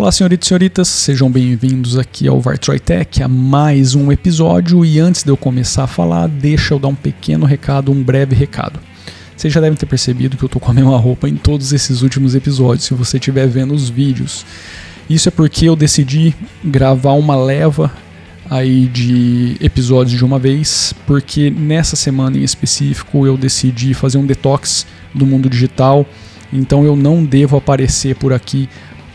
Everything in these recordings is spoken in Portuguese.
Olá, senhoritos e senhoritas, sejam bem-vindos aqui ao Vartroy Tech, a mais um episódio. E antes de eu começar a falar, deixa eu dar um pequeno recado, um breve recado. Vocês já devem ter percebido que eu tô com a mesma roupa em todos esses últimos episódios, se você estiver vendo os vídeos. Isso é porque eu decidi gravar uma leva aí de episódios de uma vez, porque nessa semana em específico eu decidi fazer um detox do mundo digital, então eu não devo aparecer por aqui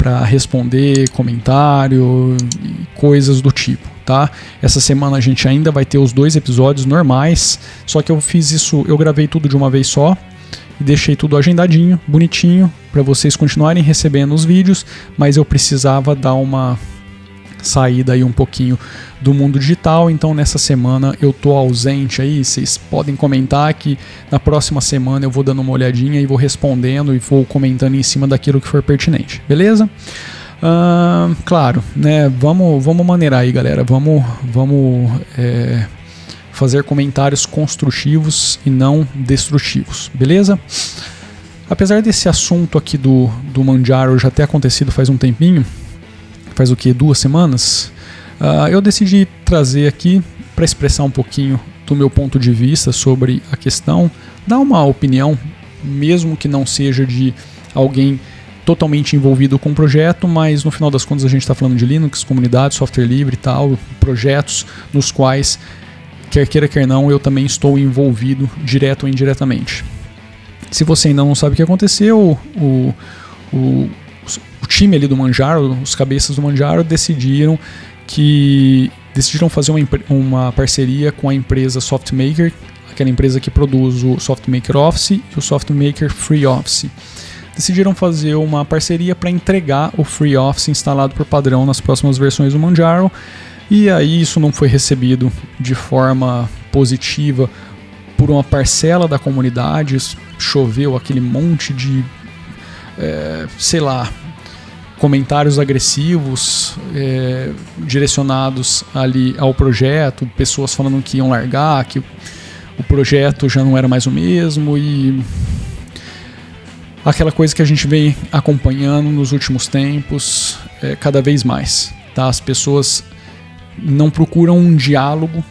para responder comentário e coisas do tipo, tá? Essa semana a gente ainda vai ter os dois episódios normais, só que eu fiz isso, eu gravei tudo de uma vez só e deixei tudo agendadinho, bonitinho, para vocês continuarem recebendo os vídeos, mas eu precisava dar uma saída aí um pouquinho do mundo digital, então nessa semana eu tô ausente aí, vocês podem comentar que na próxima semana eu vou dando uma olhadinha e vou respondendo e vou comentando em cima daquilo que for pertinente, beleza? Uh, claro, né? Vamos, vamos maneirar aí, galera. Vamos, vamos é, fazer comentários construtivos e não destrutivos, beleza? Apesar desse assunto aqui do, do Manjaro já ter acontecido faz um tempinho, faz o que? Duas semanas? Uh, eu decidi trazer aqui para expressar um pouquinho do meu ponto de vista sobre a questão, dar uma opinião, mesmo que não seja de alguém totalmente envolvido com o projeto, mas no final das contas a gente está falando de Linux, comunidade, software livre e tal, projetos nos quais, quer queira quer não, eu também estou envolvido direto ou indiretamente. Se você ainda não sabe o que aconteceu, o, o, o time ali do Manjaro, os cabeças do Manjaro decidiram que decidiram fazer uma, uma parceria com a empresa SoftMaker, aquela empresa que produz o SoftMaker Office e o SoftMaker Free Office. Decidiram fazer uma parceria para entregar o Free Office instalado por padrão nas próximas versões do Manjaro. E aí isso não foi recebido de forma positiva por uma parcela da comunidade. Choveu aquele monte de, é, sei lá, comentários agressivos é, direcionados ali ao projeto, pessoas falando que iam largar, que o projeto já não era mais o mesmo e aquela coisa que a gente vem acompanhando nos últimos tempos é, cada vez mais. Tá? As pessoas não procuram um diálogo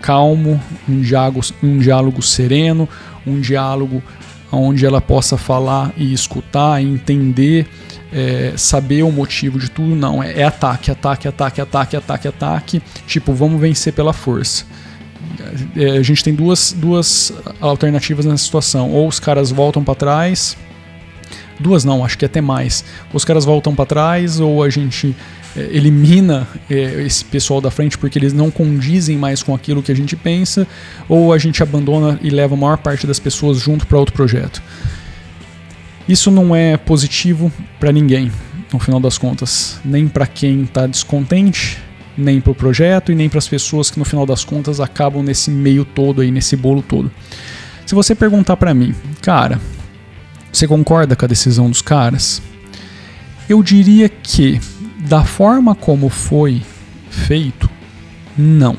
calmo, um diálogo, um diálogo sereno, um diálogo onde ela possa falar e escutar entender é, saber o motivo de tudo, não. É, é ataque, ataque, ataque, ataque, ataque, ataque. Tipo, vamos vencer pela força. É, a gente tem duas, duas alternativas nessa situação. Ou os caras voltam para trás. Duas não, acho que até mais. Os caras voltam para trás, ou a gente é, elimina é, esse pessoal da frente porque eles não condizem mais com aquilo que a gente pensa, ou a gente abandona e leva a maior parte das pessoas junto para outro projeto. Isso não é positivo para ninguém, no final das contas, nem para quem está descontente, nem para o projeto e nem para as pessoas que no final das contas acabam nesse meio todo aí, nesse bolo todo. Se você perguntar para mim, cara, você concorda com a decisão dos caras? Eu diria que da forma como foi feito, não.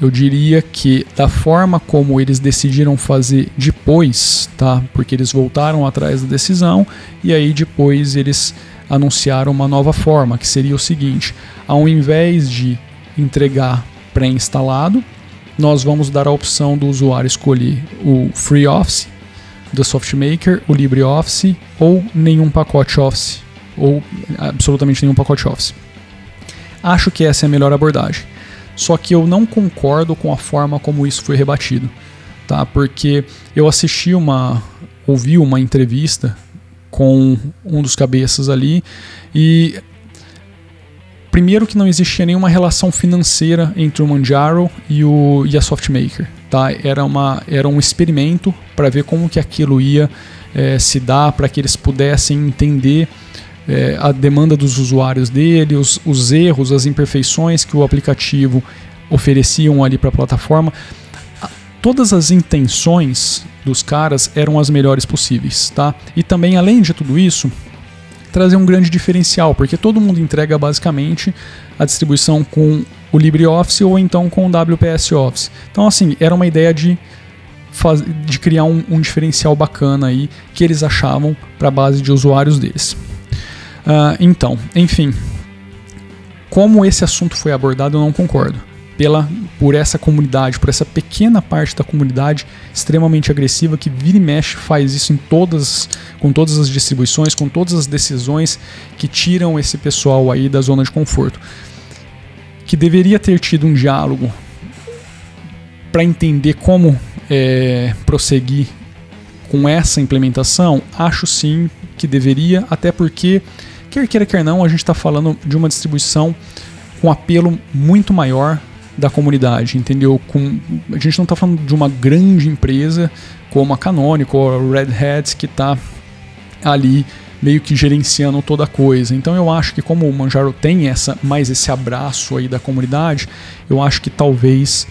Eu diria que da forma como eles decidiram fazer depois, tá? Porque eles voltaram atrás da decisão e aí depois eles anunciaram uma nova forma, que seria o seguinte: ao invés de entregar pré-instalado, nós vamos dar a opção do usuário escolher o Free Office da SoftMaker, o LibreOffice ou nenhum pacote Office, ou absolutamente nenhum pacote Office. Acho que essa é a melhor abordagem. Só que eu não concordo com a forma como isso foi rebatido, tá? Porque eu assisti uma, ouvi uma entrevista com um dos cabeças ali e primeiro que não existia nenhuma relação financeira entre o Manjaro e, o, e a Softmaker, tá? Era, uma, era um experimento para ver como que aquilo ia é, se dar, para que eles pudessem entender é, a demanda dos usuários dele, os, os erros, as imperfeições que o aplicativo ofereciam ali para a plataforma. Todas as intenções dos caras eram as melhores possíveis, tá? E também, além de tudo isso, trazer um grande diferencial, porque todo mundo entrega basicamente a distribuição com o LibreOffice ou então com o WPS Office. Então, assim, era uma ideia de, de criar um, um diferencial bacana aí que eles achavam para a base de usuários deles. Uh, então, enfim, como esse assunto foi abordado, eu não concordo. Pela, por essa comunidade, por essa pequena parte da comunidade extremamente agressiva que vira e mexe faz isso em todas, com todas as distribuições, com todas as decisões que tiram esse pessoal aí da zona de conforto. Que deveria ter tido um diálogo para entender como é, prosseguir com essa implementação, acho sim que deveria, até porque, quer queira, quer não, a gente está falando de uma distribuição com apelo muito maior da comunidade, entendeu? Com, a gente não está falando de uma grande empresa como a Canonical ou a Red Hat que está ali meio que gerenciando toda a coisa. Então eu acho que como o Manjaro tem essa mais esse abraço aí da comunidade, eu acho que talvez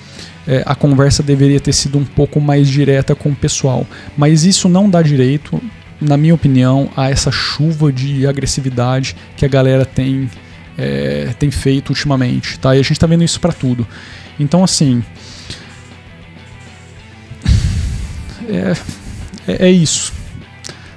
é, a conversa deveria ter sido um pouco mais direta com o pessoal. Mas isso não dá direito, na minha opinião, a essa chuva de agressividade que a galera tem, é, tem feito ultimamente. Tá? E a gente está vendo isso para tudo. Então, assim. É, é, é isso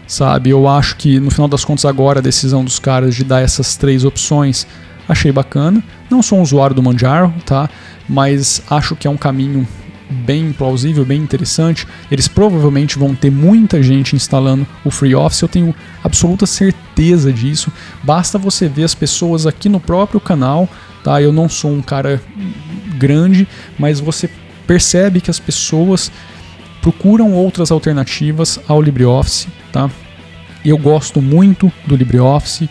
sabe? Eu acho que no final das contas agora a decisão dos caras de dar essas três opções achei bacana. Não sou um usuário do Manjaro, tá? mas acho que é um caminho bem plausível, bem interessante. Eles provavelmente vão ter muita gente instalando o FreeOffice, eu tenho absoluta certeza disso. Basta você ver as pessoas aqui no próprio canal, tá? Eu não sou um cara grande, mas você percebe que as pessoas procuram outras alternativas ao LibreOffice, tá? Eu gosto muito do LibreOffice.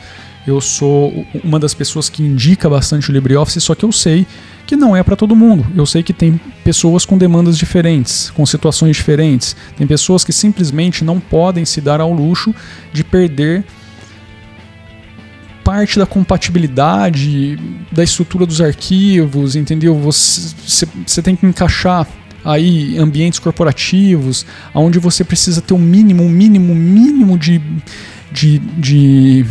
Eu sou uma das pessoas que indica bastante o LibreOffice, só que eu sei que não é para todo mundo. Eu sei que tem pessoas com demandas diferentes, com situações diferentes. Tem pessoas que simplesmente não podem se dar ao luxo de perder parte da compatibilidade, da estrutura dos arquivos, entendeu? Você, você tem que encaixar aí ambientes corporativos, onde você precisa ter o um mínimo, um mínimo, mínimo de, de, de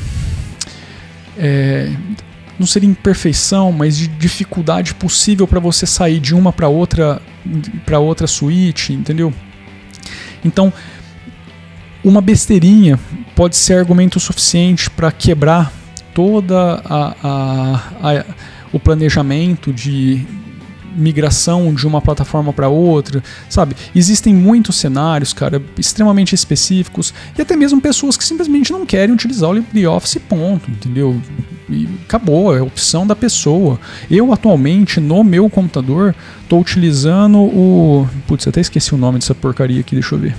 é, não seria imperfeição, mas de dificuldade possível para você sair de uma para outra para outra suíte, entendeu? Então, uma besteirinha pode ser argumento suficiente para quebrar toda a, a, a, o planejamento de, migração de uma plataforma para outra, sabe? Existem muitos cenários, cara, extremamente específicos e até mesmo pessoas que simplesmente não querem utilizar o LibreOffice, ponto, entendeu? E acabou, é opção da pessoa. Eu atualmente no meu computador estou utilizando o, putz, até esqueci o nome dessa porcaria aqui, deixa eu ver.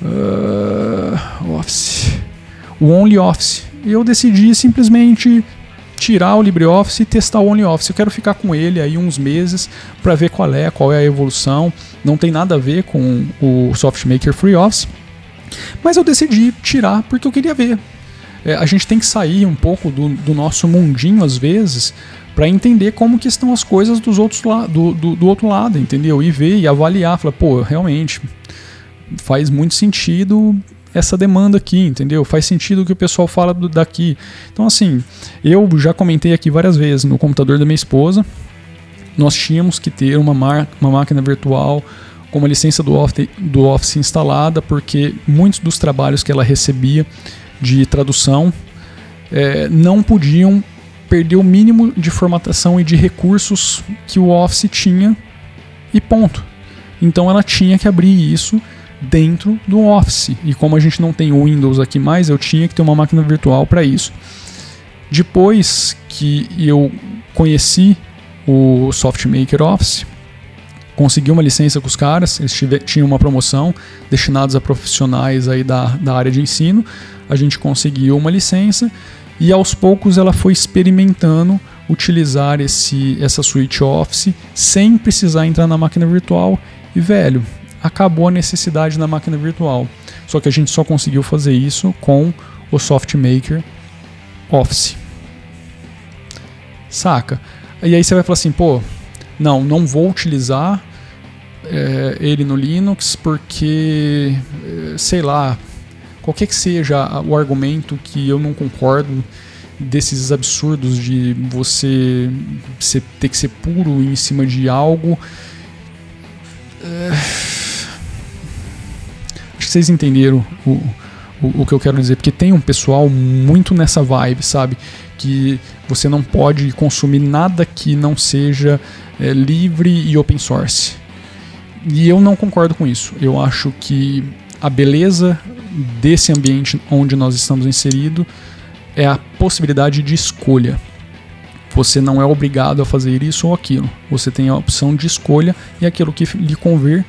Uh, office. O OnlyOffice. Eu decidi simplesmente tirar o LibreOffice e testar o OnlyOffice. Eu quero ficar com ele aí uns meses para ver qual é, qual é a evolução. Não tem nada a ver com o SoftMaker FreeOffice. Mas eu decidi tirar porque eu queria ver. É, a gente tem que sair um pouco do, do nosso mundinho às vezes para entender como que estão as coisas dos outros do, do, do outro lado, entendeu? E ver e avaliar, falar, pô, realmente faz muito sentido essa demanda aqui, entendeu? Faz sentido o que o pessoal fala do, daqui. Então, assim, eu já comentei aqui várias vezes no computador da minha esposa, nós tínhamos que ter uma, mar, uma máquina virtual com uma licença do Office, do Office instalada, porque muitos dos trabalhos que ela recebia de tradução é, não podiam perder o mínimo de formatação e de recursos que o Office tinha e ponto. Então ela tinha que abrir isso dentro do Office. E como a gente não tem o Windows aqui mais, eu tinha que ter uma máquina virtual para isso. Depois que eu conheci o SoftMaker Office, consegui uma licença com os caras, eles tinham uma promoção destinados a profissionais aí da, da área de ensino, a gente conseguiu uma licença e aos poucos ela foi experimentando utilizar esse, essa suite Office sem precisar entrar na máquina virtual e velho, acabou a necessidade na máquina virtual. Só que a gente só conseguiu fazer isso com o SoftMaker Office. Saca? E aí você vai falar assim, pô, não, não vou utilizar é, ele no Linux porque, é, sei lá, qualquer que seja o argumento que eu não concordo desses absurdos de você, ter que ser puro em cima de algo. É, que vocês entenderam o, o, o, que eu quero dizer, porque tem um pessoal muito nessa vibe, sabe? Que você não pode consumir nada que não seja é, livre e open source. E eu não concordo com isso. Eu acho que a beleza desse ambiente onde nós estamos inseridos é a possibilidade de escolha. Você não é obrigado a fazer isso ou aquilo. Você tem a opção de escolha e aquilo que lhe convir,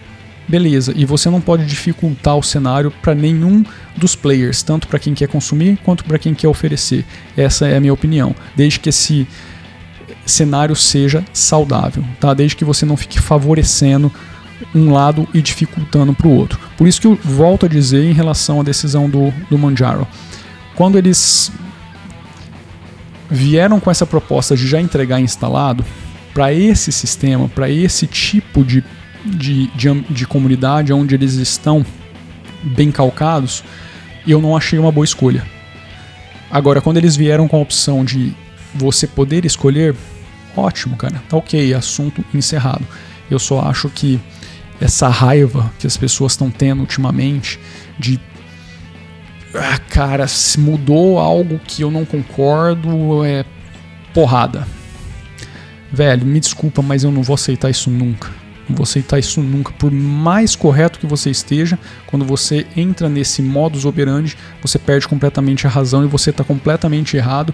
beleza. E você não pode dificultar o cenário para nenhum dos players, tanto para quem quer consumir quanto para quem quer oferecer. Essa é a minha opinião. Desde que esse cenário seja saudável, tá? Desde que você não fique favorecendo um lado e dificultando para o outro. Por isso que eu volto a dizer em relação à decisão do, do Manjaro. Quando eles vieram com essa proposta de já entregar instalado, para esse sistema, para esse tipo de, de, de, de comunidade onde eles estão bem calcados, eu não achei uma boa escolha. Agora, quando eles vieram com a opção de você poder escolher, ótimo, cara, tá ok, assunto encerrado. Eu só acho que essa raiva que as pessoas estão tendo ultimamente de ah, cara, se mudou algo que eu não concordo, é porrada. Velho, me desculpa, mas eu não vou aceitar isso nunca. Vou aceitar isso nunca. Por mais correto que você esteja, quando você entra nesse modus operandi, você perde completamente a razão e você está completamente errado.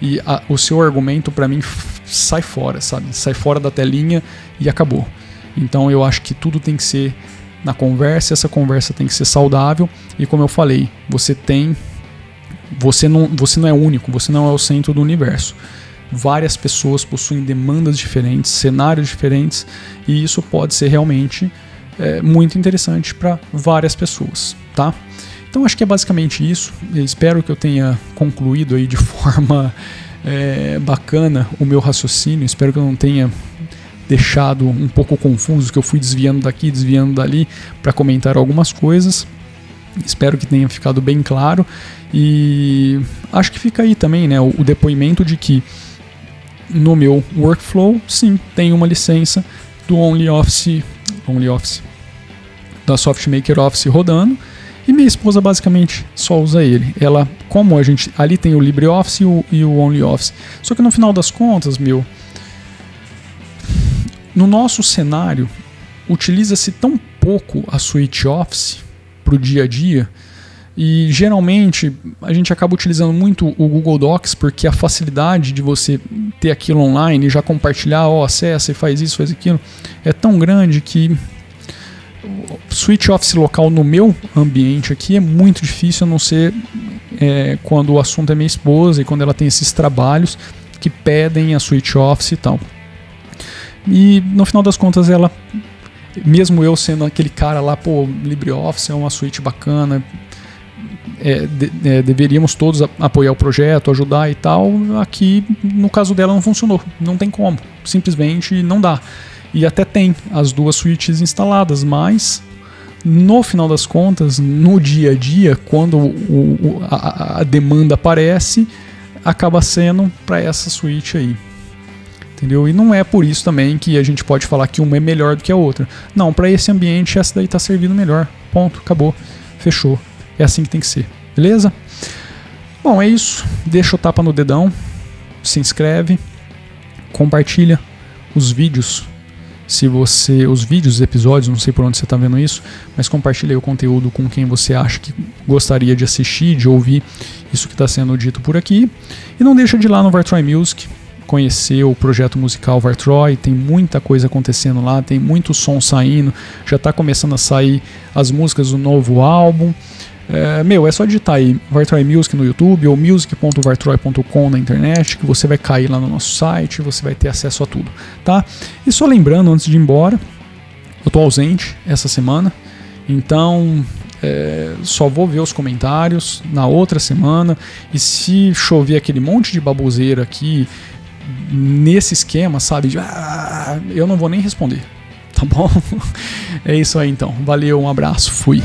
E a, o seu argumento, para mim, sai fora, sabe? Sai fora da telinha e acabou. Então eu acho que tudo tem que ser na conversa, essa conversa tem que ser saudável e como eu falei, você tem você não, você não é único, você não é o centro do universo. Várias pessoas possuem demandas diferentes, cenários diferentes, e isso pode ser realmente é, muito interessante para várias pessoas, tá? Então acho que é basicamente isso. Eu espero que eu tenha concluído aí de forma é, bacana o meu raciocínio. Espero que eu não tenha deixado um pouco confuso, que eu fui desviando daqui, desviando dali para comentar algumas coisas. Espero que tenha ficado bem claro e acho que fica aí também, né, o, o depoimento de que no meu workflow, sim, tem uma licença do OnlyOffice, OnlyOffice da SoftMaker Office rodando e minha esposa basicamente só usa ele. Ela, como a gente ali tem o LibreOffice e o, e o OnlyOffice, só que no final das contas, meu, no nosso cenário, utiliza-se tão pouco a suite Office para o dia a dia e geralmente a gente acaba utilizando muito o Google Docs porque a facilidade de você ter aquilo online e já compartilhar, ó, oh, acessa e faz isso, faz aquilo, é tão grande que Switch Office local no meu ambiente aqui é muito difícil, a não ser é, quando o assunto é minha esposa e quando ela tem esses trabalhos que pedem a Switch Office e tal. E no final das contas ela, mesmo eu sendo aquele cara lá, pô, LibreOffice é uma suíte bacana, é, de, é, deveríamos todos apoiar o projeto, ajudar e tal. Aqui, no caso dela, não funcionou. Não tem como. Simplesmente não dá. E até tem as duas suítes instaladas, mas no final das contas, no dia a dia, quando o, a, a demanda aparece, acaba sendo para essa suíte aí. Entendeu? E não é por isso também que a gente pode falar que uma é melhor do que a outra. Não, para esse ambiente essa daí está servindo melhor. Ponto, acabou, fechou. É assim que tem que ser. Beleza? Bom, é isso. Deixa o tapa no dedão, se inscreve, compartilha os vídeos. Se você, os vídeos, os episódios, não sei por onde você está vendo isso, mas compartilha o conteúdo com quem você acha que gostaria de assistir, de ouvir isso que está sendo dito por aqui. E não deixa de ir lá no Vartroy Music, conhecer o projeto musical Vartroy, tem muita coisa acontecendo lá, tem muito som saindo, já está começando a sair as músicas do novo álbum. É, meu, é só digitar aí Vartroy Music no YouTube ou music.vartroy.com na internet que você vai cair lá no nosso site, você vai ter acesso a tudo, tá? E só lembrando antes de ir embora, eu tô ausente essa semana, então é, só vou ver os comentários na outra semana e se chover aquele monte de baboseira aqui nesse esquema, sabe? De, ah, eu não vou nem responder. Tá bom? É isso aí então. Valeu, um abraço, fui.